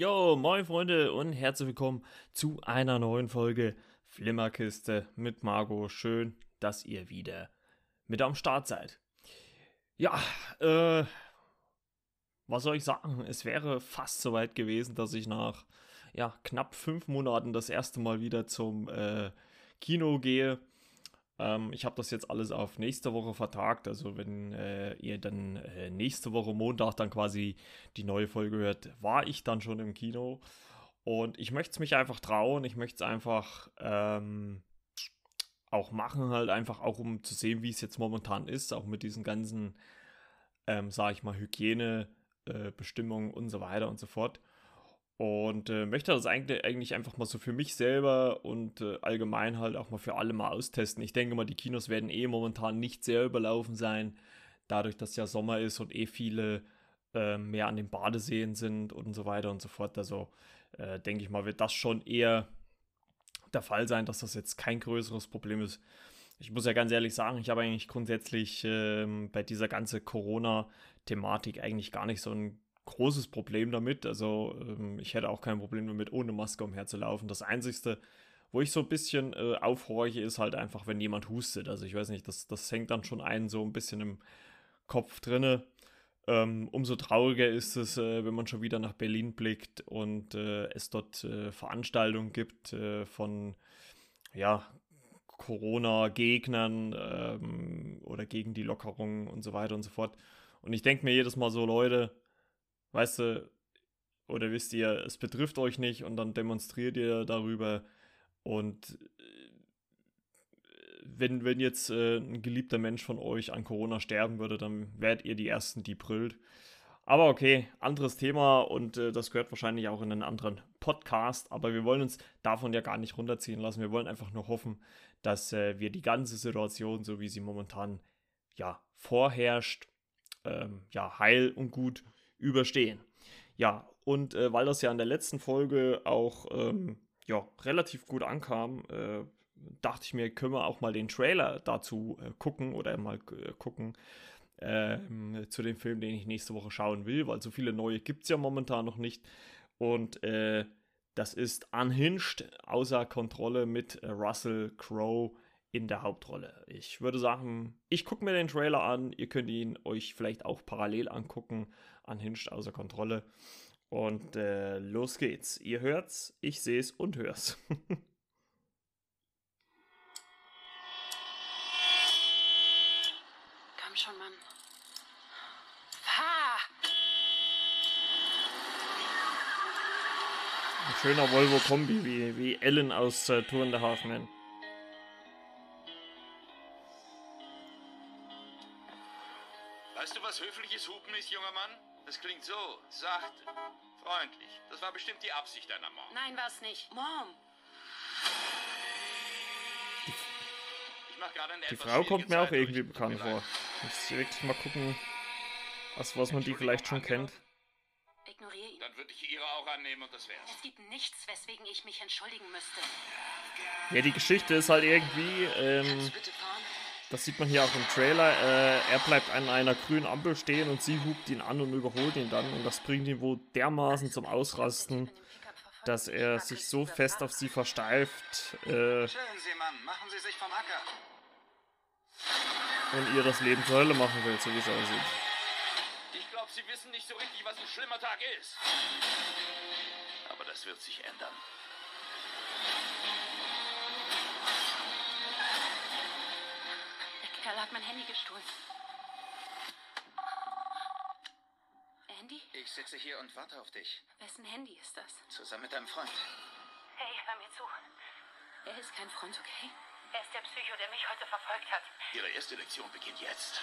Jo, moin Freunde und herzlich willkommen zu einer neuen Folge Flimmerkiste mit Margot. Schön, dass ihr wieder mit am Start seid. Ja, äh, was soll ich sagen? Es wäre fast soweit gewesen, dass ich nach ja, knapp fünf Monaten das erste Mal wieder zum äh, Kino gehe. Ähm, ich habe das jetzt alles auf nächste Woche vertagt. Also wenn äh, ihr dann äh, nächste Woche Montag dann quasi die neue Folge hört, war ich dann schon im Kino. Und ich möchte es mich einfach trauen. Ich möchte es einfach ähm, auch machen, halt einfach auch um zu sehen, wie es jetzt momentan ist. Auch mit diesen ganzen, ähm, sage ich mal, Hygienebestimmungen äh, und so weiter und so fort. Und äh, möchte das eigentlich, eigentlich einfach mal so für mich selber und äh, allgemein halt auch mal für alle mal austesten. Ich denke mal, die Kinos werden eh momentan nicht sehr überlaufen sein, dadurch, dass ja Sommer ist und eh viele äh, mehr an den Badeseen sind und so weiter und so fort. Also äh, denke ich mal, wird das schon eher der Fall sein, dass das jetzt kein größeres Problem ist. Ich muss ja ganz ehrlich sagen, ich habe eigentlich grundsätzlich ähm, bei dieser ganzen Corona-Thematik eigentlich gar nicht so ein großes Problem damit. Also ähm, ich hätte auch kein Problem damit, ohne Maske umherzulaufen. Das Einzige, wo ich so ein bisschen äh, aufhorche, ist halt einfach, wenn jemand hustet. Also ich weiß nicht, das, das hängt dann schon einen so ein bisschen im Kopf drinne. Ähm, umso trauriger ist es, äh, wenn man schon wieder nach Berlin blickt und äh, es dort äh, Veranstaltungen gibt äh, von ja, Corona-Gegnern ähm, oder gegen die Lockerungen und so weiter und so fort. Und ich denke mir jedes Mal so, Leute, weißt du, oder wisst ihr, es betrifft euch nicht und dann demonstriert ihr darüber und äh, wenn, wenn jetzt äh, ein geliebter Mensch von euch an Corona sterben würde, dann wärt ihr die Ersten, die brüllt. Aber okay, anderes Thema und äh, das gehört wahrscheinlich auch in einen anderen Podcast. Aber wir wollen uns davon ja gar nicht runterziehen lassen. Wir wollen einfach nur hoffen, dass äh, wir die ganze Situation, so wie sie momentan ja vorherrscht, ähm, ja heil und gut überstehen. Ja, und äh, weil das ja in der letzten Folge auch ähm, ja, relativ gut ankam, äh, dachte ich mir, können wir auch mal den Trailer dazu äh, gucken oder mal äh, gucken ähm, zu dem Film, den ich nächste Woche schauen will, weil so viele neue gibt es ja momentan noch nicht. Und äh, das ist Unhinged, außer Kontrolle mit äh, Russell Crowe in der Hauptrolle. Ich würde sagen, ich gucke mir den Trailer an. Ihr könnt ihn euch vielleicht auch parallel angucken. Unhinged außer Kontrolle. Und äh, los geht's. Ihr hört's, ich seh's und hör's. Komm schon, Mann. Fahr! Ein schöner Volvo-Kombi, wie, wie Ellen aus äh, Tour in der Half Man. Was höfliches Hupen ist, junger Mann? Das klingt so sacht, freundlich. Das war bestimmt die Absicht deiner Mom. Nein, war's nicht. Mom! Ich mach gerade eine Die Frau kommt mir auch Zeit durch. irgendwie bekannt vor. Muss wirklich mal gucken, was, was man die vielleicht schon kennt. Ignoriere ihn. Dann würde ich ihre auch annehmen und das wär's. Es gibt nichts, weswegen ich mich entschuldigen müsste. Ja, die Geschichte ist halt irgendwie, ähm, Kannst du bitte fahren? Das sieht man hier auch im Trailer, äh, er bleibt an einer grünen Ampel stehen und sie hupt ihn an und überholt ihn dann und das bringt ihn wohl dermaßen zum Ausrasten, dass er sich so fest auf sie versteift äh, und ihr das Leben zur Hölle machen will, so wie es aussieht. Ich glaube, Sie wissen nicht so richtig, was ein schlimmer Tag ist. Aber das wird sich ändern. Kerl hat mein Handy gestohlen. Handy? Ich sitze hier und warte auf dich. Wessen Handy ist das? Zusammen mit deinem Freund. Hey, hör mir zu. Er ist kein Freund, okay? Er ist der Psycho, der mich heute verfolgt hat. Ihre erste Lektion beginnt jetzt.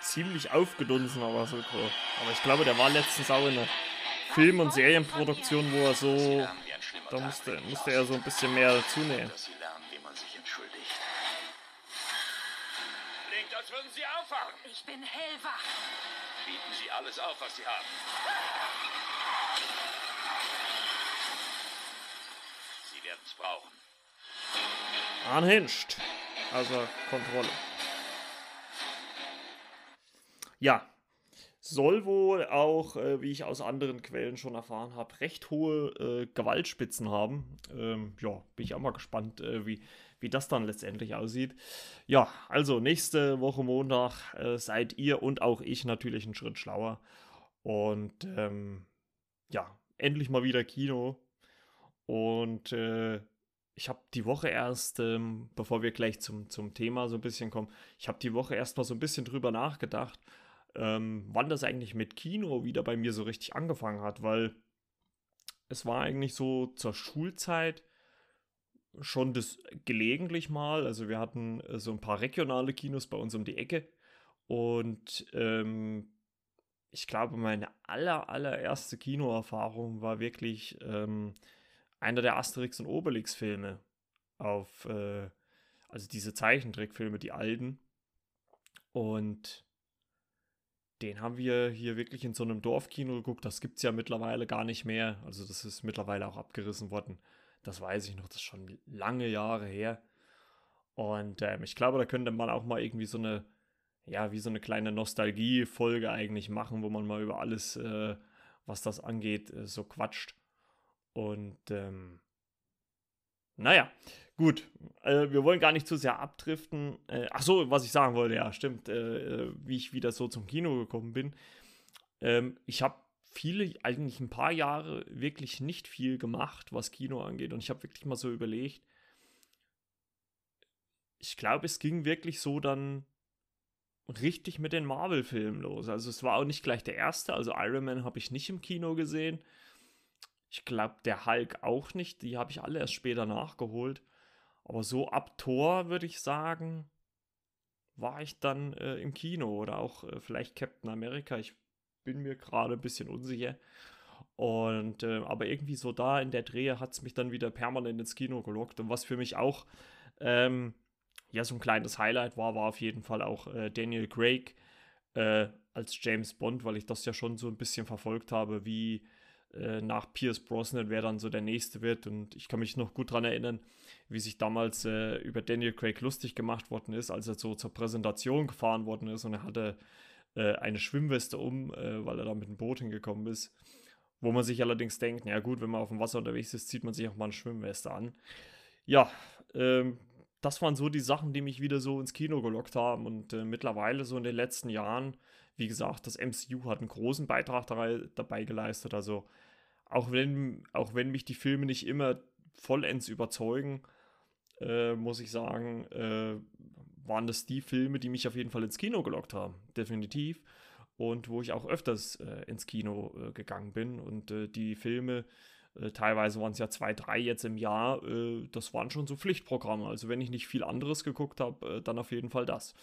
Ziemlich aufgedunsen, aber so cool. Aber ich glaube, der war letztens auch in einer Film- und Serienproduktion, wo er so, da musste, musste er so ein bisschen mehr dazu nehmen. dass Sie lernen, wie man sich entschuldigt. Klingt, als würden Sie aufwachen. Ich bin hellwach. Bieten Sie alles auf, was Sie haben. Sie werden es brauchen. Unhinged. Also Kontrolle. Ja. Soll wohl auch, äh, wie ich aus anderen Quellen schon erfahren habe, recht hohe äh, Gewaltspitzen haben. Ähm, ja, bin ich auch mal gespannt, äh, wie, wie das dann letztendlich aussieht. Ja, also nächste Woche Montag äh, seid ihr und auch ich natürlich einen Schritt schlauer. Und ähm, ja, endlich mal wieder Kino. Und äh, ich habe die Woche erst, ähm, bevor wir gleich zum, zum Thema so ein bisschen kommen, ich habe die Woche erst mal so ein bisschen drüber nachgedacht ähm, wann das eigentlich mit Kino wieder bei mir so richtig angefangen hat, weil es war eigentlich so zur Schulzeit schon das gelegentlich mal. Also wir hatten äh, so ein paar regionale Kinos bei uns um die Ecke und ähm, ich glaube, meine aller, allererste Kinoerfahrung war wirklich ähm, einer der Asterix und Obelix-Filme auf, äh, also diese Zeichentrickfilme, die alten. Und den haben wir hier wirklich in so einem Dorfkino geguckt. Das gibt es ja mittlerweile gar nicht mehr. Also das ist mittlerweile auch abgerissen worden. Das weiß ich noch, das ist schon lange Jahre her. Und ähm, ich glaube, da könnte man auch mal irgendwie so eine, ja, wie so eine kleine Nostalgie-Folge eigentlich machen, wo man mal über alles, äh, was das angeht, äh, so quatscht. Und ähm, naja, Gut, äh, wir wollen gar nicht zu sehr abdriften. Äh, ach so, was ich sagen wollte, ja, stimmt, äh, wie ich wieder so zum Kino gekommen bin. Ähm, ich habe viele, eigentlich ein paar Jahre wirklich nicht viel gemacht, was Kino angeht. Und ich habe wirklich mal so überlegt, ich glaube, es ging wirklich so dann richtig mit den Marvel-Filmen los. Also es war auch nicht gleich der erste. Also Iron Man habe ich nicht im Kino gesehen. Ich glaube, der Hulk auch nicht. Die habe ich alle erst später nachgeholt. Aber so ab Tor würde ich sagen, war ich dann äh, im Kino oder auch äh, vielleicht Captain America. Ich bin mir gerade ein bisschen unsicher. Und äh, aber irgendwie so da in der Drehe hat es mich dann wieder permanent ins Kino gelockt. Und was für mich auch ähm, ja so ein kleines Highlight war, war auf jeden Fall auch äh, Daniel Craig äh, als James Bond, weil ich das ja schon so ein bisschen verfolgt habe, wie äh, nach Pierce Brosnan, wer dann so der nächste wird. Und ich kann mich noch gut daran erinnern, wie sich damals äh, über Daniel Craig lustig gemacht worden ist, als er so zur Präsentation gefahren worden ist und er hatte äh, eine Schwimmweste um, äh, weil er da mit dem Boot hingekommen ist. Wo man sich allerdings denkt, na gut, wenn man auf dem Wasser unterwegs ist, zieht man sich auch mal eine Schwimmweste an. Ja, ähm, das waren so die Sachen, die mich wieder so ins Kino gelockt haben. Und äh, mittlerweile, so in den letzten Jahren, wie gesagt, das MCU hat einen großen Beitrag dabei geleistet. Also auch wenn, auch wenn mich die Filme nicht immer vollends überzeugen, äh, muss ich sagen, äh, waren das die Filme, die mich auf jeden Fall ins Kino gelockt haben. Definitiv. Und wo ich auch öfters äh, ins Kino äh, gegangen bin. Und äh, die Filme, äh, teilweise waren es ja zwei, drei jetzt im Jahr, das waren schon so Pflichtprogramme. Also wenn ich nicht viel anderes geguckt habe, dann auf jeden Fall das.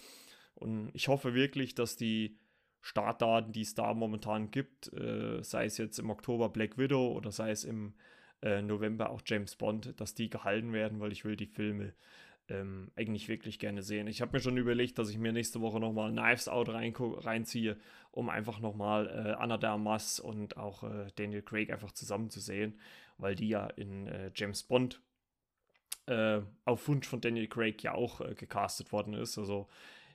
Und ich hoffe wirklich, dass die Startdaten, die es da momentan gibt, äh, sei es jetzt im Oktober Black Widow oder sei es im äh, November auch James Bond, dass die gehalten werden, weil ich will die Filme ähm, eigentlich wirklich gerne sehen. Ich habe mir schon überlegt, dass ich mir nächste Woche nochmal Knives Out reinziehe, um einfach nochmal äh, Anna de Armas und auch äh, Daniel Craig einfach zusammen zu sehen, weil die ja in äh, James Bond äh, auf Wunsch von Daniel Craig ja auch äh, gecastet worden ist. Also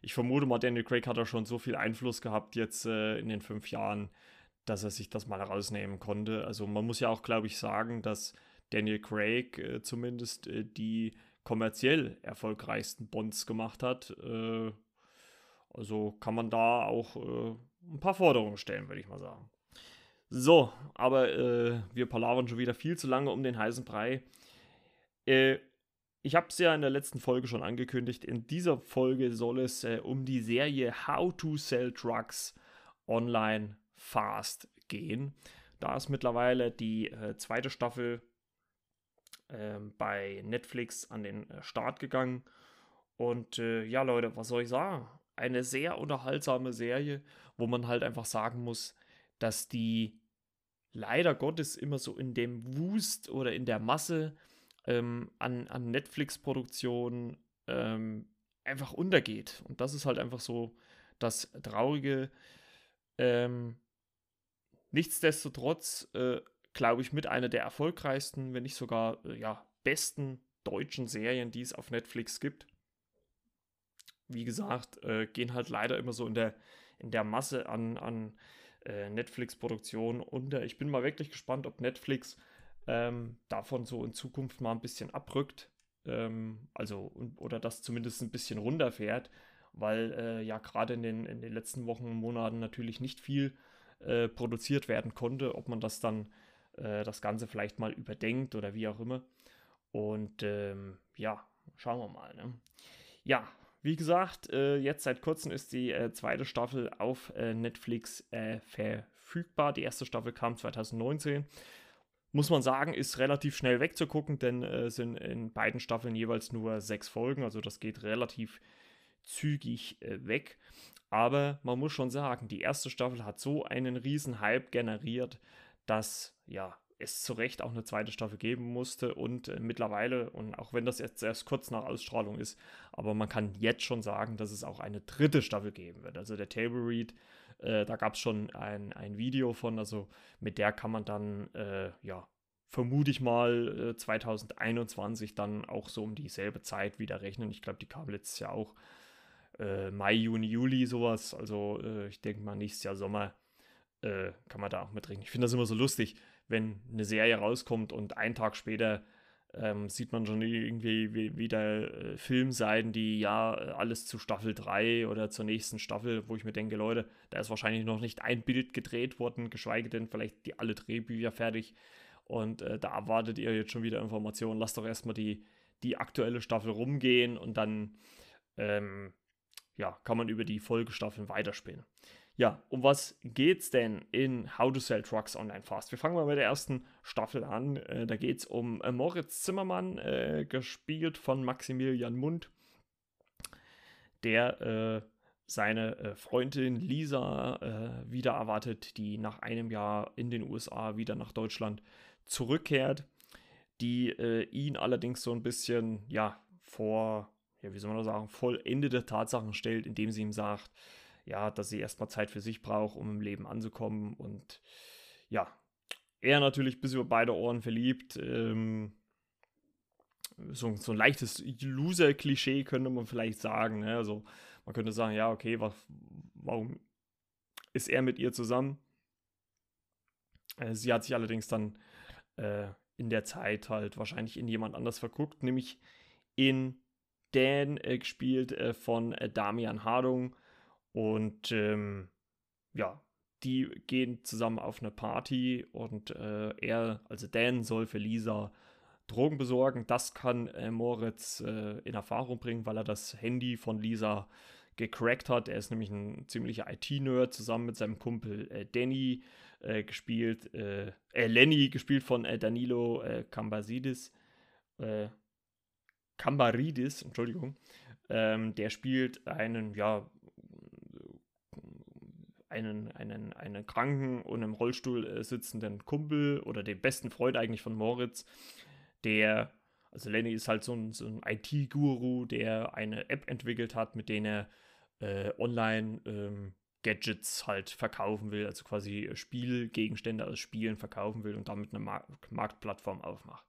ich vermute mal, Daniel Craig hat da schon so viel Einfluss gehabt jetzt äh, in den fünf Jahren, dass er sich das mal rausnehmen konnte. Also man muss ja auch, glaube ich, sagen, dass Daniel Craig äh, zumindest äh, die kommerziell erfolgreichsten Bonds gemacht hat. Äh, also kann man da auch äh, ein paar Forderungen stellen, würde ich mal sagen. So, aber äh, wir palavern schon wieder viel zu lange um den heißen Brei. Äh, ich habe es ja in der letzten Folge schon angekündigt. In dieser Folge soll es äh, um die Serie How to Sell Drugs Online Fast gehen. Da ist mittlerweile die äh, zweite Staffel äh, bei Netflix an den äh, Start gegangen. Und äh, ja, Leute, was soll ich sagen? Eine sehr unterhaltsame Serie, wo man halt einfach sagen muss, dass die leider Gottes immer so in dem Wust oder in der Masse ähm, an, an Netflix-Produktionen ähm, einfach untergeht. Und das ist halt einfach so das Traurige. Ähm, nichtsdestotrotz, äh, glaube ich, mit einer der erfolgreichsten, wenn nicht sogar äh, ja, besten deutschen Serien, die es auf Netflix gibt. Wie gesagt, äh, gehen halt leider immer so in der in der Masse an, an äh, Netflix-Produktionen unter. Ich bin mal wirklich gespannt, ob Netflix ähm, davon so in Zukunft mal ein bisschen abrückt. Ähm, also, oder das zumindest ein bisschen runterfährt, weil äh, ja gerade in den, in den letzten Wochen und Monaten natürlich nicht viel äh, produziert werden konnte, ob man das dann äh, das Ganze vielleicht mal überdenkt oder wie auch immer. Und ähm, ja, schauen wir mal. Ne? Ja, wie gesagt, äh, jetzt seit kurzem ist die äh, zweite Staffel auf äh, Netflix verfügbar. Die erste Staffel kam 2019. Muss man sagen, ist relativ schnell wegzugucken, denn es äh, sind in beiden Staffeln jeweils nur sechs Folgen. Also das geht relativ zügig äh, weg. Aber man muss schon sagen, die erste Staffel hat so einen riesen Hype generiert, dass ja es zu Recht auch eine zweite Staffel geben musste und äh, mittlerweile, und auch wenn das jetzt erst kurz nach Ausstrahlung ist, aber man kann jetzt schon sagen, dass es auch eine dritte Staffel geben wird. Also der Table Read, äh, da gab es schon ein, ein Video von, also mit der kann man dann, äh, ja, vermute ich mal 2021 äh, dann auch so um dieselbe Zeit wieder rechnen. Ich glaube, die kam letztes Jahr auch äh, Mai, Juni, Juli sowas. Also äh, ich denke mal nächstes Jahr Sommer kann man da auch mitrechnen. Ich finde das immer so lustig wenn eine Serie rauskommt und einen Tag später ähm, sieht man schon irgendwie wie, wieder äh, Filmseiten, die ja alles zu Staffel 3 oder zur nächsten Staffel, wo ich mir denke, Leute, da ist wahrscheinlich noch nicht ein Bild gedreht worden, geschweige denn vielleicht die alle Drehbücher fertig. Und äh, da erwartet ihr jetzt schon wieder Informationen. Lasst doch erstmal die, die aktuelle Staffel rumgehen und dann ähm, ja, kann man über die Folgestaffeln weiterspielen. Ja, um was geht's denn in How to Sell Trucks Online Fast? Wir fangen mal mit der ersten Staffel an. Äh, da geht's um äh, Moritz Zimmermann, äh, gespielt von Maximilian Mund, der äh, seine äh, Freundin Lisa äh, wieder erwartet, die nach einem Jahr in den USA wieder nach Deutschland zurückkehrt, die ihn allerdings so ein bisschen, ja, vor, ja, wie soll man das sagen, vollendete Tatsachen stellt, indem sie ihm sagt, ja, dass sie erstmal Zeit für sich braucht, um im Leben anzukommen. Und ja, er natürlich bis über beide Ohren verliebt. Ähm, so, so ein leichtes Loser-Klischee könnte man vielleicht sagen. Ne? Also man könnte sagen, ja, okay, was, warum ist er mit ihr zusammen? Äh, sie hat sich allerdings dann äh, in der Zeit halt wahrscheinlich in jemand anders verguckt, nämlich in Dan, äh, gespielt äh, von äh, Damian Hardung. Und ähm, ja, die gehen zusammen auf eine Party und äh, er, also Dan, soll für Lisa Drogen besorgen. Das kann äh, Moritz äh, in Erfahrung bringen, weil er das Handy von Lisa gecrackt hat. Er ist nämlich ein ziemlicher IT-Nerd, zusammen mit seinem Kumpel äh, Danny, äh, gespielt, äh, Lenny, gespielt von Danilo äh, Cambasidis. Cambaridis, Entschuldigung. Ähm, der spielt einen, ja, einen, einen, einen kranken und im Rollstuhl äh, sitzenden Kumpel oder den besten Freund eigentlich von Moritz, der, also Lenny ist halt so ein, so ein IT-Guru, der eine App entwickelt hat, mit der er äh, online ähm, Gadgets halt verkaufen will, also quasi Spielgegenstände aus Spielen verkaufen will und damit eine Mar Marktplattform aufmacht.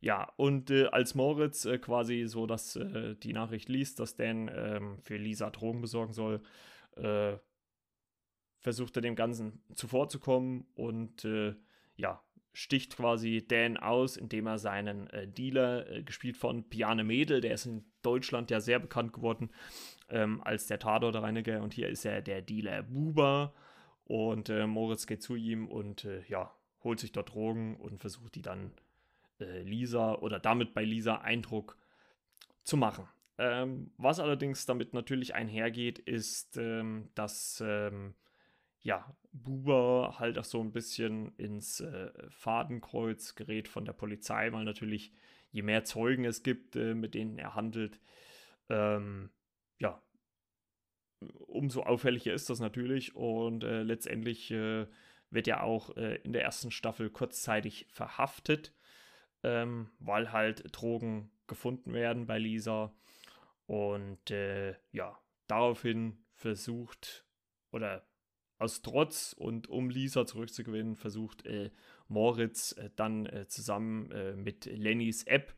Ja, und äh, als Moritz äh, quasi so, dass äh, die Nachricht liest, dass Dan ähm, für Lisa Drogen besorgen soll, äh, versucht er dem Ganzen zuvorzukommen und äh, ja, sticht quasi Dan aus, indem er seinen äh, Dealer, äh, gespielt von Piane Mädel, der ist in Deutschland ja sehr bekannt geworden ähm, als der Tatortreiniger und hier ist er der Dealer Buba und äh, Moritz geht zu ihm und äh, ja, holt sich dort Drogen und versucht die dann äh, Lisa oder damit bei Lisa Eindruck zu machen. Ähm, was allerdings damit natürlich einhergeht, ist, ähm, dass ähm, ja, Buber halt auch so ein bisschen ins äh, Fadenkreuz gerät von der Polizei, weil natürlich je mehr Zeugen es gibt, äh, mit denen er handelt, ähm, ja, umso auffälliger ist das natürlich und äh, letztendlich äh, wird er auch äh, in der ersten Staffel kurzzeitig verhaftet, ähm, weil halt Drogen gefunden werden bei Lisa und äh, ja, daraufhin versucht oder aus Trotz und um Lisa zurückzugewinnen, versucht äh, Moritz äh, dann äh, zusammen äh, mit Lennys App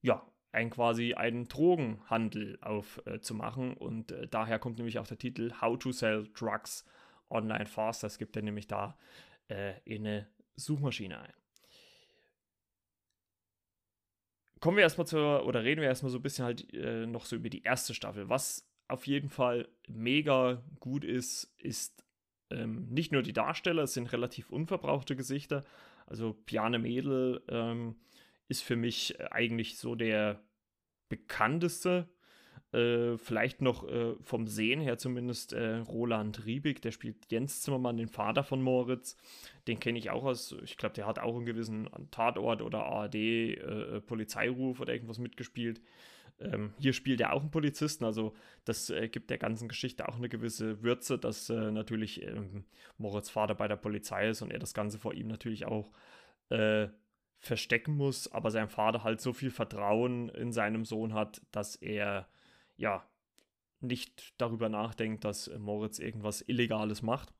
ja, ein quasi einen Drogenhandel aufzumachen. Äh, und äh, daher kommt nämlich auch der Titel How to Sell Drugs Online Fast. Das gibt er nämlich da in eine Suchmaschine ein. Kommen wir erstmal zur, oder reden wir erstmal so ein bisschen halt noch so über die erste Staffel. Was auf jeden Fall mega gut ist, ist ähm, nicht nur die Darsteller, es sind relativ unverbrauchte Gesichter. Also Piane Mädel ähm, ist für mich eigentlich so der bekannteste. Äh, vielleicht noch äh, vom Sehen her zumindest äh, Roland Riebig, der spielt Jens Zimmermann, den Vater von Moritz. Den kenne ich auch aus, ich glaube, der hat auch einen gewissen Tatort oder ARD äh, oder irgendwas mitgespielt. Ähm, hier spielt er auch einen Polizisten, also das äh, gibt der ganzen Geschichte auch eine gewisse Würze, dass äh, natürlich ähm, Moritz Vater bei der Polizei ist und er das Ganze vor ihm natürlich auch äh, verstecken muss, aber sein Vater halt so viel Vertrauen in seinem Sohn hat, dass er ja nicht darüber nachdenkt, dass Moritz irgendwas Illegales macht.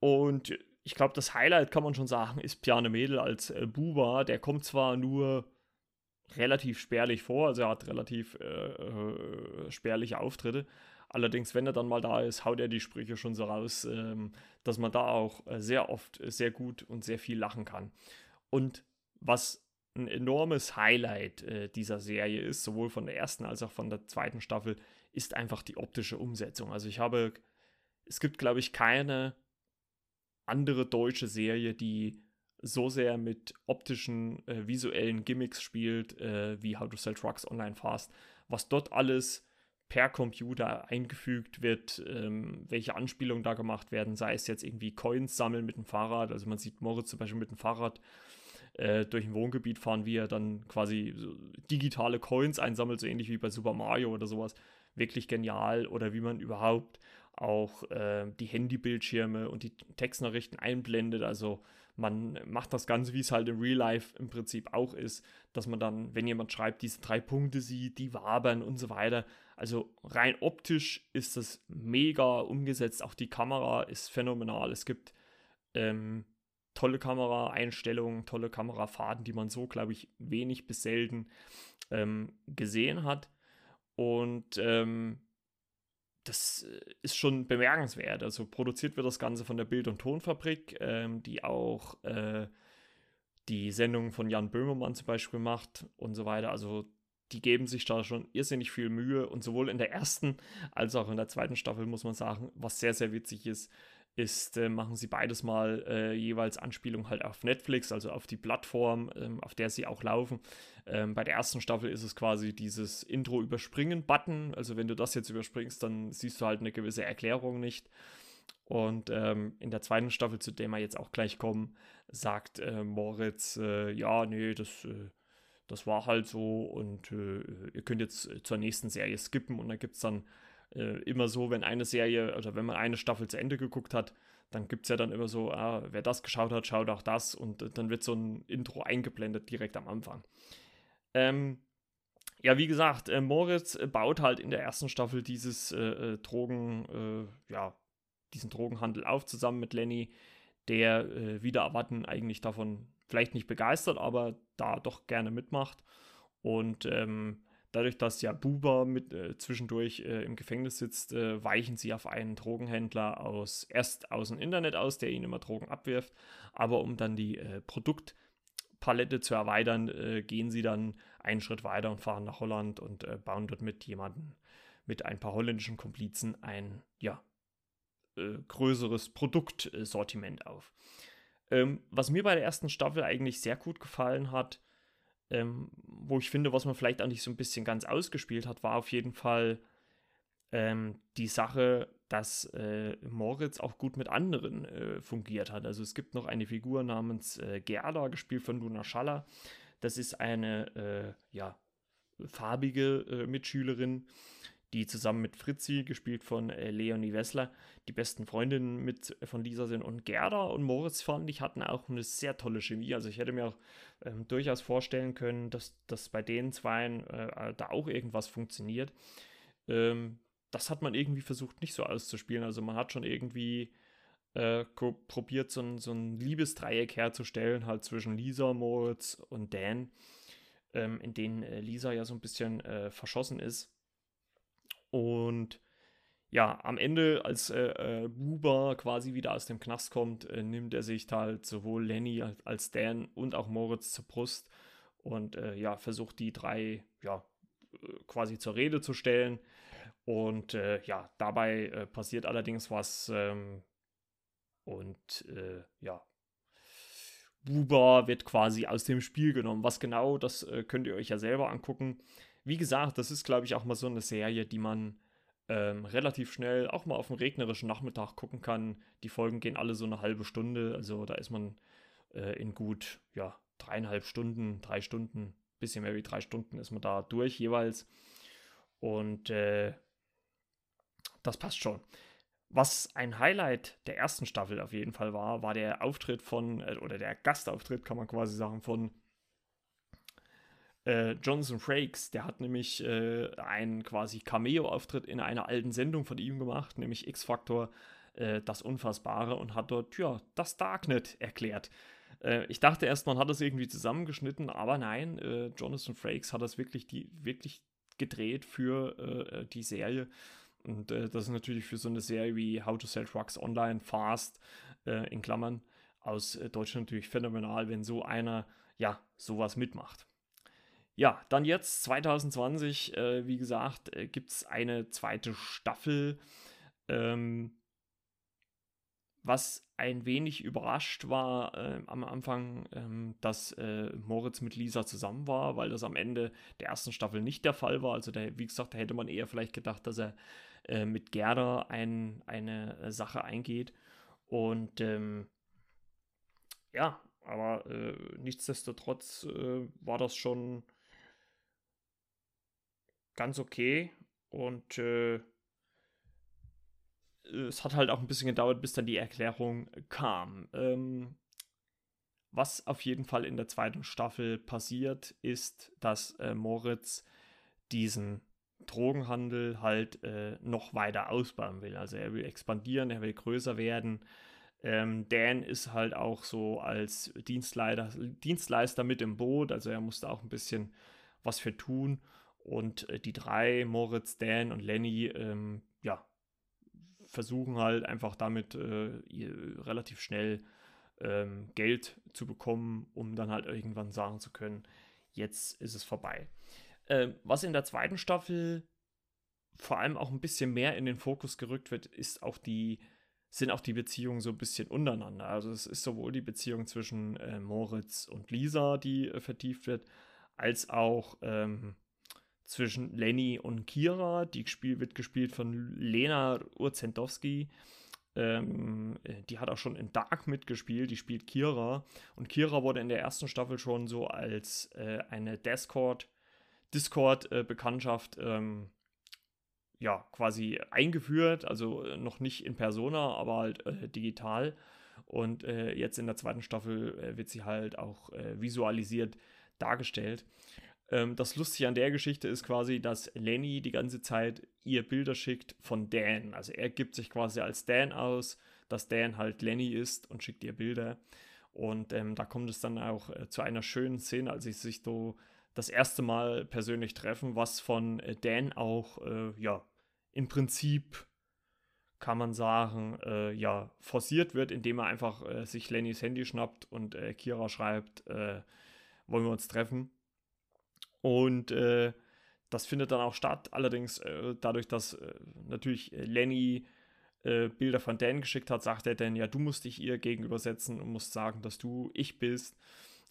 Und ich glaube, das Highlight kann man schon sagen, ist Piane Mädel als äh, Buba. Der kommt zwar nur relativ spärlich vor, also er hat relativ äh, äh, spärliche Auftritte. Allerdings, wenn er dann mal da ist, haut er die Sprüche schon so raus, ähm, dass man da auch äh, sehr oft äh, sehr gut und sehr viel lachen kann. Und was ein enormes Highlight äh, dieser Serie ist, sowohl von der ersten als auch von der zweiten Staffel, ist einfach die optische Umsetzung. Also ich habe, es gibt, glaube ich, keine andere deutsche Serie, die so sehr mit optischen, äh, visuellen Gimmicks spielt, äh, wie How to Sell Trucks Online Fast. Was dort alles per Computer eingefügt wird, ähm, welche Anspielungen da gemacht werden, sei es jetzt irgendwie Coins sammeln mit dem Fahrrad. Also man sieht Moritz zum Beispiel mit dem Fahrrad äh, durch ein Wohngebiet fahren, wie er dann quasi so digitale Coins einsammelt, so ähnlich wie bei Super Mario oder sowas. Wirklich genial. Oder wie man überhaupt auch äh, die Handybildschirme und die Textnachrichten einblendet. Also man macht das Ganze, wie es halt im Real Life im Prinzip auch ist, dass man dann, wenn jemand schreibt, diese drei Punkte sieht, die wabern und so weiter. Also rein optisch ist das mega umgesetzt. Auch die Kamera ist phänomenal. Es gibt ähm, tolle Kameraeinstellungen, tolle Kamerafahrten, die man so, glaube ich, wenig bis selten ähm, gesehen hat. Und ähm, das äh, ist schon bemerkenswert. Also produziert wird das Ganze von der Bild- und Tonfabrik, ähm, die auch äh, die Sendungen von Jan Böhmermann zum Beispiel macht und so weiter. Also die geben sich da schon irrsinnig viel Mühe und sowohl in der ersten als auch in der zweiten Staffel muss man sagen, was sehr, sehr witzig ist, ist, äh, machen sie beides mal äh, jeweils Anspielung halt auf Netflix, also auf die Plattform, ähm, auf der sie auch laufen. Ähm, bei der ersten Staffel ist es quasi dieses Intro überspringen Button. Also wenn du das jetzt überspringst, dann siehst du halt eine gewisse Erklärung nicht. Und ähm, in der zweiten Staffel, zu der wir jetzt auch gleich kommen, sagt äh, Moritz, äh, ja, nee, das, äh, das war halt so und äh, ihr könnt jetzt zur nächsten Serie skippen und dann gibt es dann äh, immer so, wenn eine Serie oder wenn man eine Staffel zu Ende geguckt hat, dann gibt es ja dann immer so, ah, wer das geschaut hat, schaut auch das und äh, dann wird so ein Intro eingeblendet direkt am Anfang. Ähm, ja, wie gesagt, äh, Moritz äh, baut halt in der ersten Staffel dieses äh, äh Drogen, ja, diesen Drogenhandel auf, zusammen mit Lenny, der wieder erwarten eigentlich davon vielleicht nicht begeistert, aber da doch gerne mitmacht. Und ähm, Dadurch, dass ja Buba mit, äh, zwischendurch äh, im Gefängnis sitzt, äh, weichen sie auf einen Drogenhändler aus, erst aus dem Internet aus, der ihnen immer Drogen abwirft, aber um dann die äh, Produktpalette zu erweitern, äh, gehen sie dann einen Schritt weiter und fahren nach Holland und äh, bauen dort mit jemandem, mit ein paar holländischen Komplizen ein, ja, größeres Produktsortiment auf. Ähm, was mir bei der ersten Staffel eigentlich sehr gut gefallen hat, ähm, wo ich finde, was man vielleicht auch nicht so ein bisschen ganz ausgespielt hat, war auf jeden Fall ähm, die Sache, dass äh, Moritz auch gut mit anderen äh, fungiert hat. Also es gibt noch eine Figur namens äh, Gerda, gespielt von Luna Schaller. Das ist eine äh, ja, farbige äh, Mitschülerin, die zusammen mit Fritzi, gespielt von äh, Leonie Wessler, die besten Freundinnen mit äh, von Lisa sind. Und Gerda und Moritz fand ich hatten auch eine sehr tolle Chemie. Also ich hätte mir auch ähm, durchaus vorstellen können, dass, dass bei den zweien äh, da auch irgendwas funktioniert. Ähm, das hat man irgendwie versucht nicht so auszuspielen. Also man hat schon irgendwie äh, probiert, so ein, so ein Liebesdreieck herzustellen, halt zwischen Lisa, Moritz und Dan. ähm, in denen äh, Lisa ja so ein bisschen äh, verschossen ist. Und ja, am Ende, als äh, äh, Buber quasi wieder aus dem Knast kommt, äh, nimmt er sich halt sowohl Lenny als Dan und auch Moritz zur Brust und äh, ja, versucht die drei ja äh, quasi zur Rede zu stellen. Und äh, ja, dabei passiert allerdings was ähm, und ja, Buber wird quasi aus dem Spiel genommen. Was genau, das könnt ihr euch ja selber angucken. Wie gesagt, das ist, glaube ich, auch mal so eine Serie, die man ähm, relativ schnell auch mal auf einen regnerischen Nachmittag gucken kann. Die Folgen gehen alle so eine halbe Stunde, also da ist man äh, in gut, ja, dreieinhalb Stunden, drei Stunden, bisschen mehr wie drei Stunden ist man da durch jeweils. Und äh, das passt schon. Was ein Highlight der ersten Staffel auf jeden Fall war, war der Auftritt von, äh, oder der Gastauftritt, kann man quasi sagen, von äh, Jonathan Frakes, der hat nämlich äh, einen quasi Cameo-Auftritt in einer alten Sendung von ihm gemacht, nämlich X-Factor, äh, das Unfassbare, und hat dort, ja, das Darknet erklärt. Äh, ich dachte erst, man hat das irgendwie zusammengeschnitten, aber nein, äh, Jonathan Frakes hat das wirklich, die, wirklich gedreht für äh, die Serie. Und das ist natürlich für so eine Serie wie How to Sell Trucks Online Fast in Klammern aus Deutschland natürlich phänomenal, wenn so einer ja sowas mitmacht. Ja, dann jetzt 2020, äh, wie gesagt, äh, gibt es eine zweite Staffel. Ähm, was ein wenig überrascht war äh, am Anfang, ähm, dass äh, Moritz mit Lisa zusammen war, weil das am Ende der ersten Staffel nicht der Fall war. Also, der, wie gesagt, da hätte man eher vielleicht gedacht, dass er äh, mit Gerda ein, eine Sache eingeht. Und ähm, ja, aber äh, nichtsdestotrotz äh, war das schon ganz okay. Und äh, es hat halt auch ein bisschen gedauert, bis dann die Erklärung kam. Ähm, was auf jeden Fall in der zweiten Staffel passiert, ist, dass äh, Moritz diesen Drogenhandel halt äh, noch weiter ausbauen will. Also er will expandieren, er will größer werden. Ähm, Dan ist halt auch so als Dienstleister, Dienstleister mit im Boot, also er musste auch ein bisschen was für tun. Und äh, die drei, Moritz, Dan und Lenny, ähm, ja, versuchen halt einfach damit äh, relativ schnell ähm, Geld zu bekommen, um dann halt irgendwann sagen zu können, jetzt ist es vorbei. Ähm, was in der zweiten Staffel vor allem auch ein bisschen mehr in den Fokus gerückt wird, ist auch die, sind auch die Beziehungen so ein bisschen untereinander. Also es ist sowohl die Beziehung zwischen äh, Moritz und Lisa, die äh, vertieft wird, als auch ähm, zwischen Lenny und Kira. Die Spiel wird gespielt von Lena Urzendowski. Ähm, die hat auch schon in Dark mitgespielt. Die spielt Kira. Und Kira wurde in der ersten Staffel schon so als äh, eine Discord, Discord-Bekanntschaft äh, ähm, ja, quasi eingeführt. Also äh, noch nicht in Persona, aber halt äh, digital. Und äh, jetzt in der zweiten Staffel äh, wird sie halt auch visualisiert dargestellt. Ähm, das Lustige an der Geschichte ist quasi, dass Lenny die ganze Zeit ihr Bilder schickt von Dan. Also er gibt sich quasi als Dan aus, dass Dan halt Lenny ist und schickt ihr Bilder. Und ähm, da kommt es dann auch äh, zu einer schönen Szene, als sie sich so das erste Mal persönlich treffen, was von äh, Dan auch, äh, ja, im Prinzip kann man sagen, äh, ja, forciert wird, indem er einfach äh, sich Lennys Handy schnappt und äh, Kira schreibt, wollen wir uns treffen. Und äh, das findet dann auch statt. Allerdings äh, dadurch, dass äh, natürlich Lenny äh, Bilder von Dan geschickt hat, sagt er dann, ja, du musst dich ihr gegenübersetzen und musst sagen, dass du ich bist.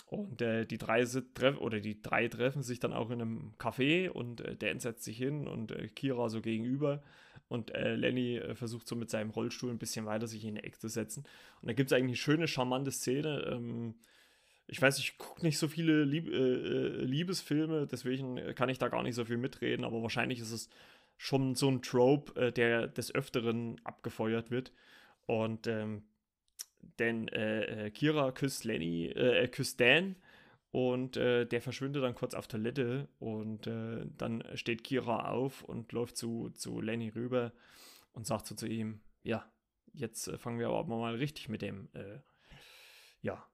Und äh, die drei treffen oder die drei treffen sich dann auch in einem Café und äh, Dan setzt sich hin und Kira so gegenüber. Und Lenny versucht so mit seinem Rollstuhl ein bisschen weiter sich in die Ecke zu setzen. Und da gibt es eigentlich eine schöne, charmante Szene. Ähm, ich weiß, ich gucke nicht so viele Lieb äh, äh, Liebesfilme, deswegen kann ich da gar nicht so viel mitreden, aber wahrscheinlich ist es schon so ein Trope, äh, der des Öfteren abgefeuert wird. Und ähm, denn äh, äh Kira küsst Lenny, äh, küsst Dan und der verschwindet dann kurz auf Toilette und dann steht Kira auf und läuft zu, zu Lenny rüber und sagt so zu ihm, ja, jetzt fangen wir aber mal richtig mit dem, ja,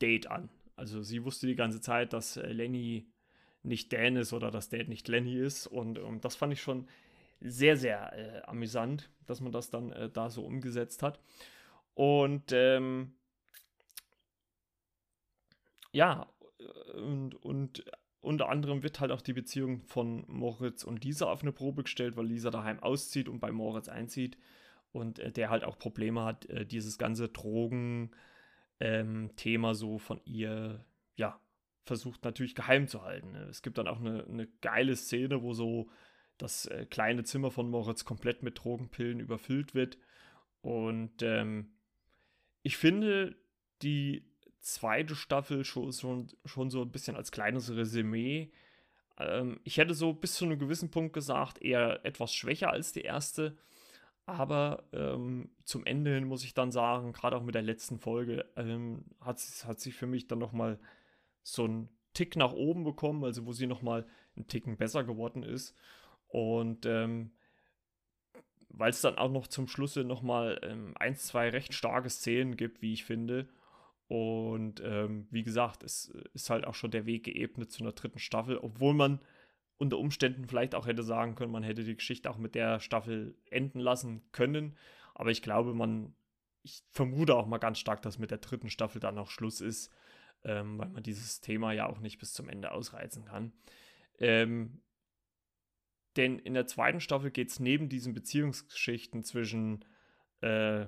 Date an. also sie wusste die ganze Zeit, dass äh, Lenny nicht Dan ist oder dass Dan nicht Lenny ist. Und, und ähm, das fand ich schon sehr, sehr äh, amüsant, dass man das dann äh, da so umgesetzt hat. Und ähm, ja, und, und unter anderem wird halt auch die Beziehung von Moritz und Lisa auf eine Probe gestellt, weil Lisa daheim auszieht und bei Moritz einzieht und äh, der halt auch Probleme hat, äh, dieses ganze Drogen-Thema ähm, so von ihr, ja, versucht natürlich geheim zu halten. Ne? Es gibt dann auch eine, eine geile Szene, wo so das äh, kleine Zimmer von Moritz komplett mit Drogenpillen überfüllt wird. Und ähm, ich finde die zweite Staffel schon, schon, schon so ein bisschen als kleines Resümee. Ähm, ich hätte so bis zu einem gewissen Punkt gesagt, eher etwas schwächer als die erste. Aber ähm, zum Ende hin muss ich dann sagen, gerade auch mit der letzten Folge, ähm, hat, hat sie für mich dann nochmal so einen Tick nach oben bekommen, also wo sie nochmal einen Ticken besser geworden ist. Und ähm, weil es dann auch noch zum Schluss nochmal ähm, ein, zwei recht starke Szenen gibt, wie ich finde. Und ähm, wie gesagt, es ist halt auch schon der Weg geebnet zu einer dritten Staffel, obwohl man unter Umständen vielleicht auch hätte sagen können, man hätte die Geschichte auch mit der Staffel enden lassen können. Aber ich glaube, man, ich vermute auch mal ganz stark, dass mit der dritten Staffel dann auch Schluss ist, ähm, weil man dieses Thema ja auch nicht bis zum Ende ausreizen kann. Ähm, denn in der zweiten Staffel geht es neben diesen Beziehungsgeschichten zwischen äh,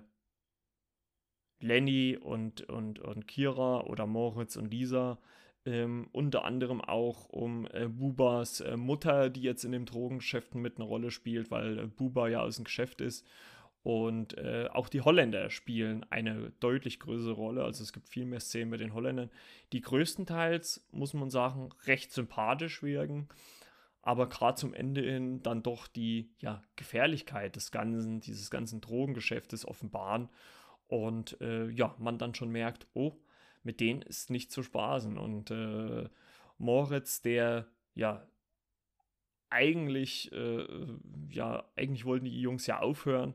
Lenny und, und, und Kira oder Moritz und Lisa ähm, unter anderem auch um äh, Bubas äh, Mutter, die jetzt in dem Drogengeschäft mit einer Rolle spielt, weil äh, Buba ja aus dem Geschäft ist. Und äh, auch die Holländer spielen eine deutlich größere Rolle. Also es gibt viel mehr Szenen mit den Holländern, die größtenteils, muss man sagen, recht sympathisch wirken. Aber gerade zum Ende hin dann doch die ja, Gefährlichkeit des Ganzen, dieses ganzen Drogengeschäftes offenbaren. Und äh, ja, man dann schon merkt, oh, mit denen ist nicht zu spaßen. Und äh, Moritz, der ja eigentlich, äh, ja, eigentlich wollten die Jungs ja aufhören,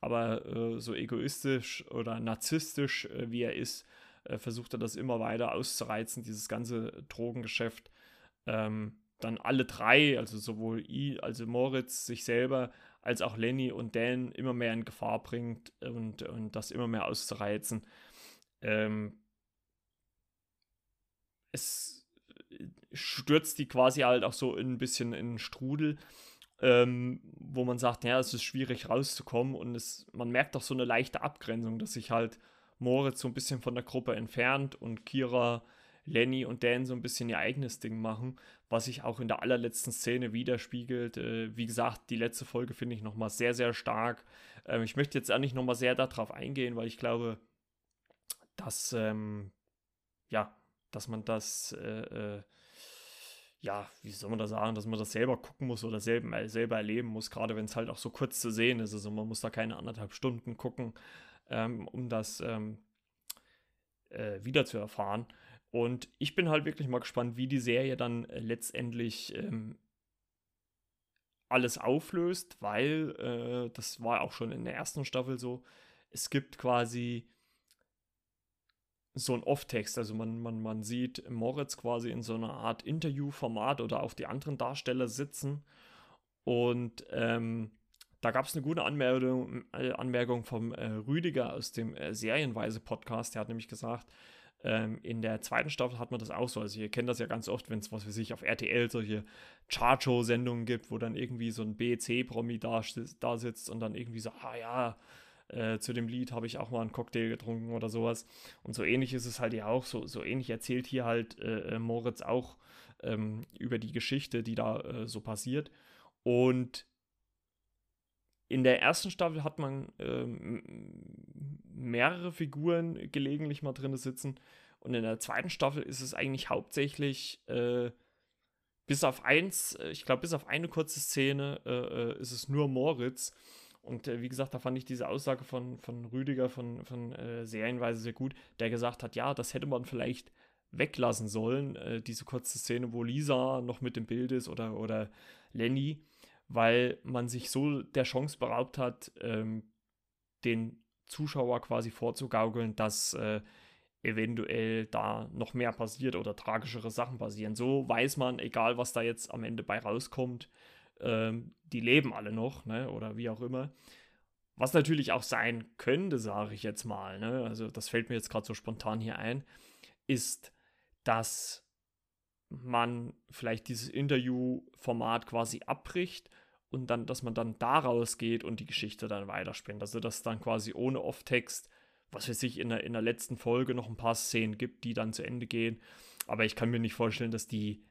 aber äh, so egoistisch oder narzisstisch äh, wie er ist, äh, versucht er das immer weiter auszureizen, dieses ganze Drogengeschäft. Ähm, dann alle drei, also sowohl I, also Moritz, sich selber, als auch Lenny und Dan immer mehr in Gefahr bringt und, und das immer mehr auszureizen. Ähm, es stürzt die quasi halt auch so ein bisschen in einen Strudel, ähm, wo man sagt, ja, es ist schwierig rauszukommen und es, man merkt auch so eine leichte Abgrenzung, dass sich halt Moritz so ein bisschen von der Gruppe entfernt und Kira, Lenny und Dan so ein bisschen ihr eigenes Ding machen, was sich auch in der allerletzten Szene widerspiegelt. Äh, wie gesagt, die letzte Folge finde ich nochmal sehr, sehr stark. Ähm, ich möchte jetzt nicht nochmal sehr darauf eingehen, weil ich glaube, dass, ähm, ja, dass man das, äh, äh, ja, wie soll man das sagen, dass man das selber gucken muss oder selber, äh, selber erleben muss, gerade wenn es halt auch so kurz zu sehen ist. Also man muss da keine anderthalb Stunden gucken, ähm, um das ähm, äh, wieder zu erfahren. Und ich bin halt wirklich mal gespannt, wie die Serie dann äh, letztendlich ähm, alles auflöst, weil äh, das war auch schon in der ersten Staffel so. Es gibt quasi so ein Off-Text. Also man, man, man sieht Moritz quasi in so einer Art Interviewformat oder auch die anderen Darsteller sitzen. Und ähm, da gab es eine gute Anmerkung, äh, Anmerkung vom äh, Rüdiger aus dem äh, Serienweise-Podcast. Der hat nämlich gesagt, ähm, in der zweiten Staffel hat man das auch so. Also ihr kennt das ja ganz oft, wenn es, was weiß ich, auf RTL solche Chart-Show-Sendungen gibt, wo dann irgendwie so ein BC-Promi da, da sitzt und dann irgendwie so, ah ja, äh, zu dem Lied habe ich auch mal einen Cocktail getrunken oder sowas. Und so ähnlich ist es halt ja auch, so, so ähnlich erzählt hier halt äh, äh, Moritz auch ähm, über die Geschichte, die da äh, so passiert. Und in der ersten Staffel hat man ähm, mehrere Figuren gelegentlich mal drin sitzen. Und in der zweiten Staffel ist es eigentlich hauptsächlich, äh, bis auf eins, äh, ich glaube, bis auf eine kurze Szene, äh, äh, ist es nur Moritz. Und äh, wie gesagt, da fand ich diese Aussage von, von Rüdiger von, von äh, Serienweise sehr gut, der gesagt hat, ja, das hätte man vielleicht weglassen sollen, äh, diese kurze Szene, wo Lisa noch mit dem Bild ist oder, oder Lenny, weil man sich so der Chance beraubt hat, ähm, den Zuschauer quasi vorzugaukeln, dass äh, eventuell da noch mehr passiert oder tragischere Sachen passieren. So weiß man, egal was da jetzt am Ende bei rauskommt, ähm, die leben alle noch, ne? Oder wie auch immer. Was natürlich auch sein könnte, sage ich jetzt mal, ne? Also das fällt mir jetzt gerade so spontan hier ein, ist, dass man vielleicht dieses Interviewformat quasi abbricht und dann, dass man dann daraus geht und die Geschichte dann weiterspinnt. Also dass dann quasi ohne Off-Text, was weiß ich, in der, in der letzten Folge noch ein paar Szenen gibt, die dann zu Ende gehen. Aber ich kann mir nicht vorstellen, dass die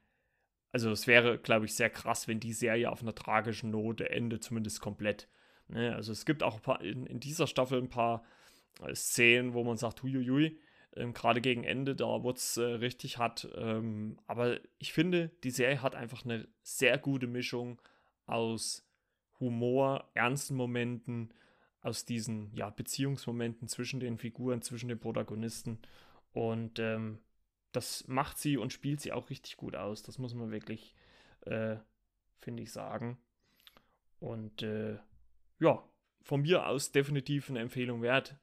also es wäre, glaube ich, sehr krass, wenn die Serie auf einer tragischen Note endet, zumindest komplett. Ne? Also es gibt auch paar, in, in, dieser Staffel ein paar äh, Szenen, wo man sagt, huiuiui, ähm, gerade gegen Ende, da wurde es äh, richtig hart. Ähm, aber ich finde, die Serie hat einfach eine sehr gute Mischung aus Humor, ernsten Momenten, aus diesen ja, Beziehungsmomenten zwischen den Figuren, zwischen den Protagonisten. Und ähm, das macht sie und spielt sie auch richtig gut aus. Das muss man wirklich, äh, finde ich, sagen. Und äh, ja, von mir aus definitiv eine Empfehlung wert.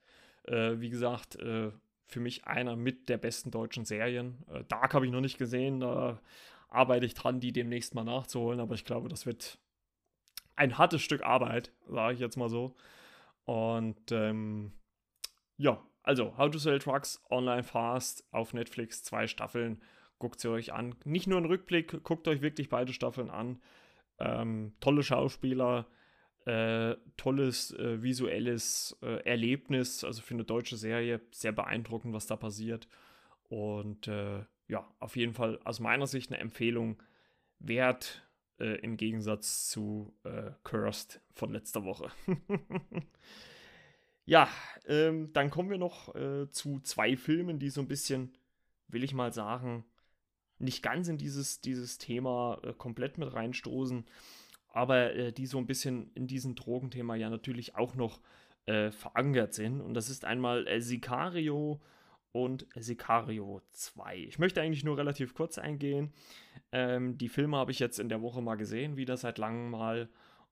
Äh, wie gesagt, äh, für mich einer mit der besten deutschen Serien. Äh, Dark habe ich noch nicht gesehen. Da arbeite ich dran, die demnächst mal nachzuholen. Aber ich glaube, das wird ein hartes Stück Arbeit, sage ich jetzt mal so. Und ähm, ja, also, How to Sell Trucks Online Fast auf Netflix, zwei Staffeln. Guckt sie euch an. Nicht nur ein Rückblick, guckt euch wirklich beide Staffeln an. Ähm, tolle Schauspieler, äh, tolles äh, visuelles äh, Erlebnis, also für eine deutsche Serie sehr beeindruckend, was da passiert. Und äh, ja, auf jeden Fall aus meiner Sicht eine Empfehlung wert, äh, im Gegensatz zu äh, Cursed von letzter Woche. Ja, ähm, dann kommen wir noch äh, zu zwei Filmen, die so ein bisschen, will ich mal sagen, nicht ganz in dieses, dieses Thema äh, komplett mit reinstoßen, aber äh, die so ein bisschen in diesem Drogenthema ja natürlich auch noch äh, verankert sind. Und das ist einmal äh, Sicario und Sicario 2. Ich möchte eigentlich nur relativ kurz eingehen. Ähm, die Filme habe ich jetzt in der Woche mal gesehen, wieder seit langem mal.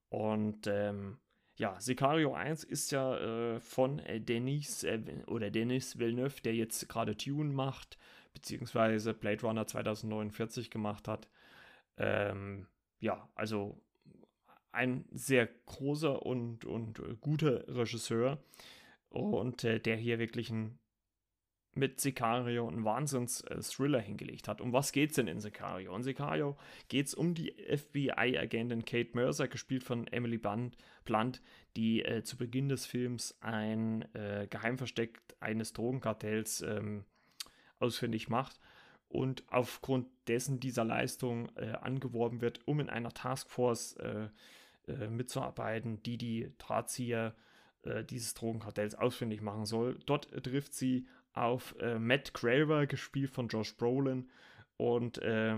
Und ähm, ja, Sicario 1 ist ja äh, von äh, Denis äh, oder Denis Villeneuve, der jetzt gerade Tune macht, beziehungsweise Blade Runner 2049 gemacht hat. Ähm, ja, also ein sehr großer und, und guter Regisseur und äh, der hier wirklich ein mit Sicario einen Wahnsinns-Thriller hingelegt hat. Um was geht's denn in Sicario? In Sicario geht es um die FBI-Agentin Kate Mercer, gespielt von Emily Blunt, die äh, zu Beginn des Films ein äh, Geheimversteck eines Drogenkartells ähm, ausfindig macht und aufgrund dessen dieser Leistung äh, angeworben wird, um in einer Taskforce äh, äh, mitzuarbeiten, die die Drahtzieher äh, dieses Drogenkartells ausfindig machen soll. Dort trifft sie auf äh, Matt Graver, gespielt von Josh Brolin, und äh,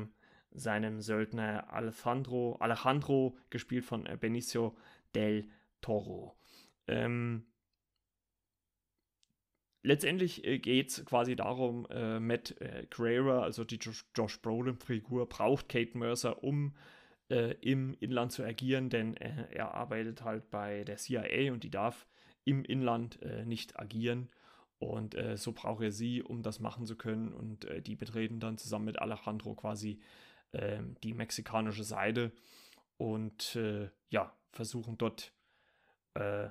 seinem Söldner Alejandro, Alejandro, gespielt von äh, Benicio del Toro. Ähm, letztendlich äh, geht es quasi darum, äh, Matt äh, Graver, also die Josh, Josh Brolin-Figur, braucht Kate Mercer, um äh, im Inland zu agieren, denn äh, er arbeitet halt bei der CIA und die darf im Inland nicht agieren. Und äh, so braucht er sie, um das machen zu können. Und äh, die betreten dann zusammen mit Alejandro quasi äh, die mexikanische Seite und äh, ja, versuchen dort äh,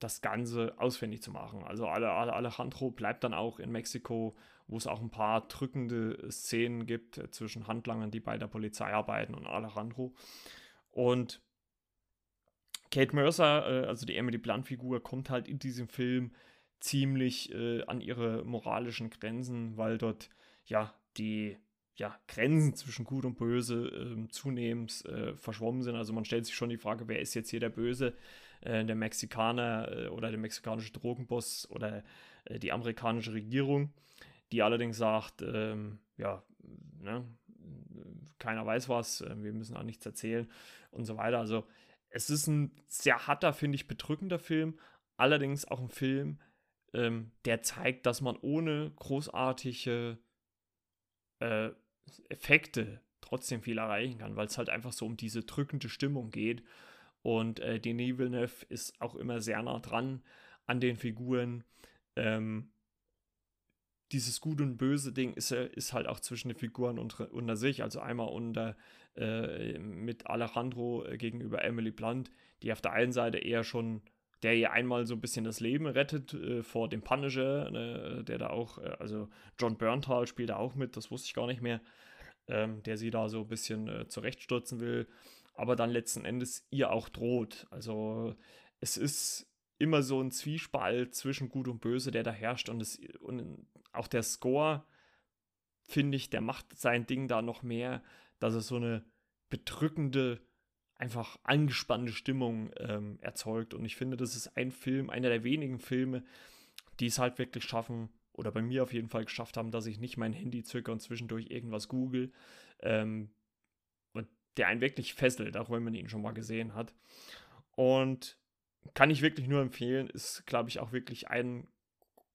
das Ganze ausfindig zu machen. Also Alejandro bleibt dann auch in Mexiko, wo es auch ein paar drückende Szenen gibt äh, zwischen Handlangern, die bei der Polizei arbeiten und Alejandro. Und Kate Mercer, also die Emily Blunt-Figur, kommt halt in diesem Film ziemlich äh, an ihre moralischen Grenzen, weil dort ja die ja, Grenzen zwischen Gut und Böse äh, zunehmend äh, verschwommen sind. Also man stellt sich schon die Frage, wer ist jetzt hier der Böse? Äh, der Mexikaner äh, oder der mexikanische Drogenboss oder äh, die amerikanische Regierung, die allerdings sagt, ähm, ja, ne, keiner weiß was, wir müssen auch nichts erzählen und so weiter. Also es ist ein sehr harter, finde ich, bedrückender Film, allerdings auch ein Film, ähm, der zeigt, dass man ohne großartige äh, Effekte trotzdem viel erreichen kann, weil es halt einfach so um diese drückende Stimmung geht. Und äh, Denis Villeneuve ist auch immer sehr nah dran an den Figuren. Ähm, dieses Gut und Böse Ding ist, ist halt auch zwischen den Figuren unter, unter sich. Also einmal unter äh, mit Alejandro äh, gegenüber Emily Blunt, die auf der einen Seite eher schon, der ihr einmal so ein bisschen das Leben rettet äh, vor dem Punisher, ne, der da auch, äh, also John Berntal spielt da auch mit, das wusste ich gar nicht mehr, ähm, der sie da so ein bisschen äh, zurechtstürzen will, aber dann letzten Endes ihr auch droht. Also es ist immer so ein Zwiespalt zwischen Gut und Böse, der da herrscht. Und, es, und auch der Score, finde ich, der macht sein Ding da noch mehr, dass es so eine bedrückende, einfach angespannte Stimmung ähm, erzeugt. Und ich finde, das ist ein Film, einer der wenigen Filme, die es halt wirklich schaffen, oder bei mir auf jeden Fall geschafft haben, dass ich nicht mein Handy zücke und zwischendurch irgendwas google. Ähm, und der einen wirklich fesselt, auch wenn man ihn schon mal gesehen hat. Und kann ich wirklich nur empfehlen. Ist, glaube ich, auch wirklich ein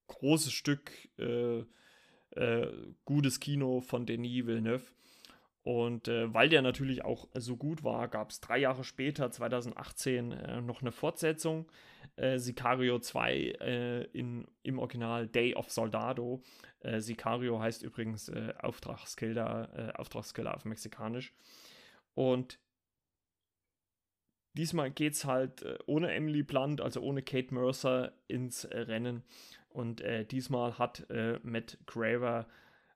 großes Stück äh, äh, gutes Kino von Denis Villeneuve. Und äh, weil der natürlich auch so gut war, gab es drei Jahre später, 2018, äh, noch eine Fortsetzung. Äh, Sicario 2 äh, in, im Original Day of Soldado. Sicario heißt übrigens Auftragskiller, Auftragskiller auf Mexikanisch. Und Diesmal geht es halt äh, ohne Emily Blunt, also ohne Kate Mercer, ins äh, Rennen. Und äh, diesmal hat äh, Matt Graver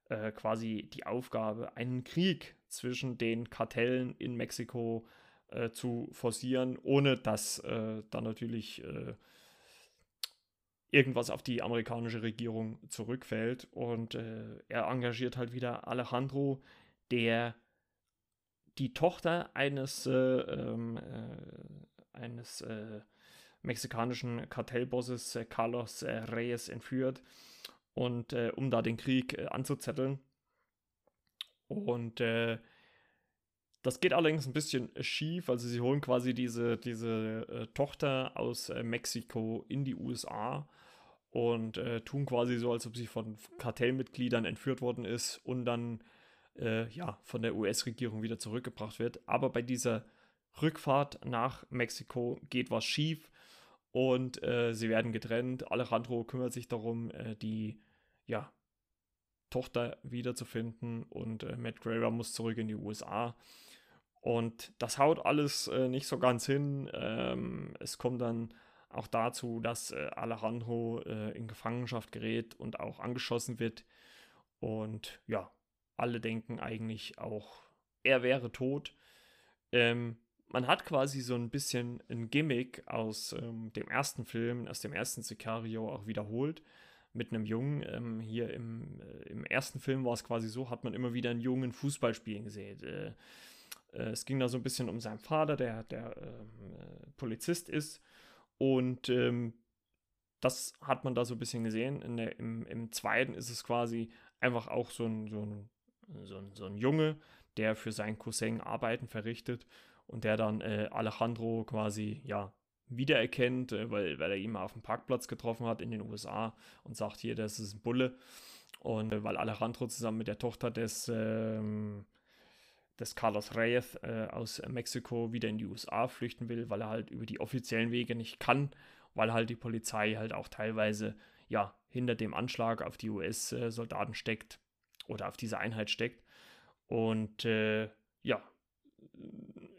äh, quasi die Aufgabe, einen Krieg zwischen den Kartellen in Mexiko äh, zu forcieren, ohne dass da natürlich irgendwas auf die amerikanische Regierung zurückfällt. Und er engagiert halt wieder Alejandro, der die Tochter eines, äh, ähm, äh, eines äh, mexikanischen Kartellbosses äh, Carlos äh, Reyes entführt und äh, um da den Krieg anzuzetteln. Und das geht allerdings ein bisschen schief. Also sie holen quasi diese, diese Tochter aus Mexiko in die USA und tun quasi so, als ob sie von Kartellmitgliedern entführt worden ist und dann äh, ja, von der US-Regierung wieder zurückgebracht wird. Aber bei dieser Rückfahrt nach Mexiko geht was schief und äh, sie werden getrennt. Alejandro kümmert sich darum, äh, die ja, Tochter wiederzufinden und äh, Matt Graver muss zurück in die USA. Und das haut alles äh, nicht so ganz hin. Ähm, es kommt dann auch dazu, dass äh, Alejandro in Gefangenschaft gerät und auch angeschossen wird. Und ja, alle denken eigentlich auch, er wäre tot. Ähm, man hat quasi so ein bisschen ein Gimmick aus ähm, dem ersten Film, aus dem ersten Sicario auch wiederholt mit einem Jungen. Ähm, hier im, äh, im ersten Film war es quasi so, hat man immer wieder einen Jungen Fußball spielen gesehen. Äh, äh, es ging da so ein bisschen um seinen Vater, der, der ähm, äh, Polizist ist. Und ähm, das hat man da so ein bisschen gesehen. Der, im, Im zweiten ist es quasi einfach auch so ein, so ein so, so ein Junge, der für seinen Cousin Arbeiten verrichtet und der dann äh, Alejandro quasi, ja, wiedererkennt, äh, weil, weil er ihn mal auf dem Parkplatz getroffen hat in den USA und sagt, hier, das ist ein Bulle. Und äh, weil Alejandro zusammen mit der Tochter des, ähm, des Carlos Reyes äh, aus Mexiko wieder in die USA flüchten will, weil er halt über die offiziellen Wege nicht kann, weil halt die Polizei halt auch teilweise, ja, hinter dem Anschlag auf die US-Soldaten steckt oder auf diese Einheit steckt. Und äh, ja,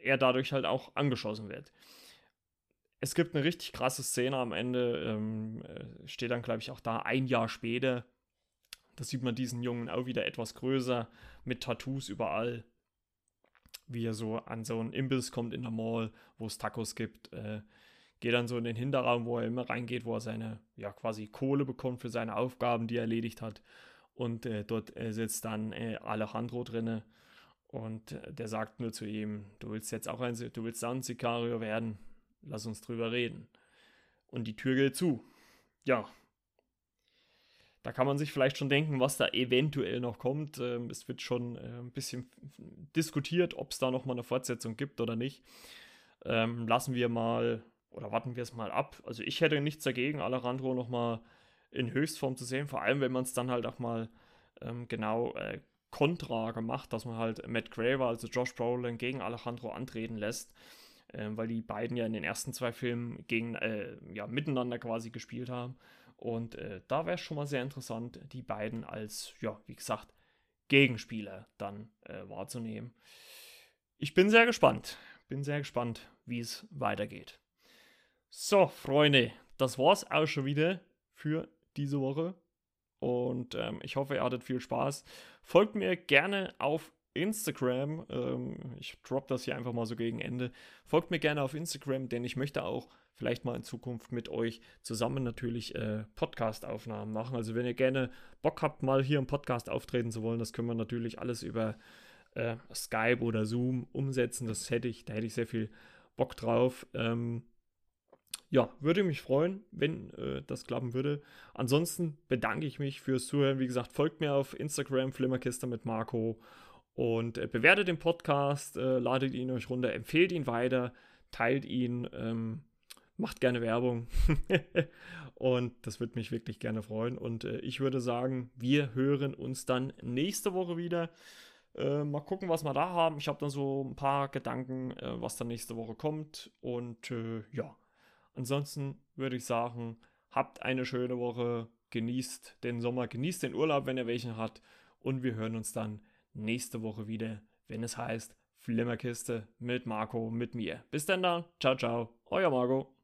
er dadurch halt auch angeschossen wird. Es gibt eine richtig krasse Szene am Ende, ähm, äh, steht dann, glaube ich, auch da ein Jahr später. Da sieht man diesen Jungen auch wieder etwas größer, mit Tattoos überall. Wie er so an so einen Imbiss kommt in der Mall, wo es Tacos gibt. Äh, geht dann so in den Hinterraum, wo er immer reingeht, wo er seine, ja, quasi Kohle bekommt für seine Aufgaben, die er erledigt hat. Und äh, dort äh, sitzt dann äh, Alejandro drinne und äh, der sagt nur zu ihm, du willst jetzt auch ein, du willst auch ein Sicario werden, lass uns drüber reden. Und die Tür geht zu. Ja. Da kann man sich vielleicht schon denken, was da eventuell noch kommt. Ähm, es wird schon äh, ein bisschen diskutiert, ob es da nochmal eine Fortsetzung gibt oder nicht. Ähm, lassen wir mal oder warten wir es mal ab. Also ich hätte nichts dagegen, Alejandro nochmal in Höchstform zu sehen, vor allem wenn man es dann halt auch mal ähm, genau äh, kontra gemacht, dass man halt Matt Graver, also Josh Brolin, gegen Alejandro antreten lässt, äh, weil die beiden ja in den ersten zwei Filmen gegen, äh, ja, miteinander quasi gespielt haben. Und äh, da wäre es schon mal sehr interessant, die beiden als, ja, wie gesagt, Gegenspieler dann äh, wahrzunehmen. Ich bin sehr gespannt. Bin sehr gespannt, wie es weitergeht. So, Freunde, das war's auch schon wieder für diese Woche. Und ähm, ich hoffe, ihr hattet viel Spaß. Folgt mir gerne auf Instagram. Ähm, ich drop das hier einfach mal so gegen Ende. Folgt mir gerne auf Instagram, denn ich möchte auch vielleicht mal in Zukunft mit euch zusammen natürlich äh, Podcast-Aufnahmen machen. Also wenn ihr gerne Bock habt, mal hier im Podcast auftreten zu wollen, das können wir natürlich alles über äh, Skype oder Zoom umsetzen. Das hätte ich, da hätte ich sehr viel Bock drauf. Ähm, ja, würde mich freuen, wenn äh, das klappen würde. Ansonsten bedanke ich mich fürs Zuhören. Wie gesagt, folgt mir auf Instagram, Flimmerkiste mit Marco und äh, bewertet den Podcast, äh, ladet ihn euch runter, empfehlt ihn weiter, teilt ihn. Ähm, macht gerne Werbung. und das würde mich wirklich gerne freuen. Und äh, ich würde sagen, wir hören uns dann nächste Woche wieder. Äh, mal gucken, was wir da haben. Ich habe dann so ein paar Gedanken, äh, was dann nächste Woche kommt. Und äh, ja, ansonsten würde ich sagen, habt eine schöne Woche. Genießt den Sommer, genießt den Urlaub, wenn ihr welchen hat. Und wir hören uns dann nächste Woche wieder, wenn es heißt Flimmerkiste mit Marco, mit mir. Bis dann dann. Ciao, ciao. Euer Marco.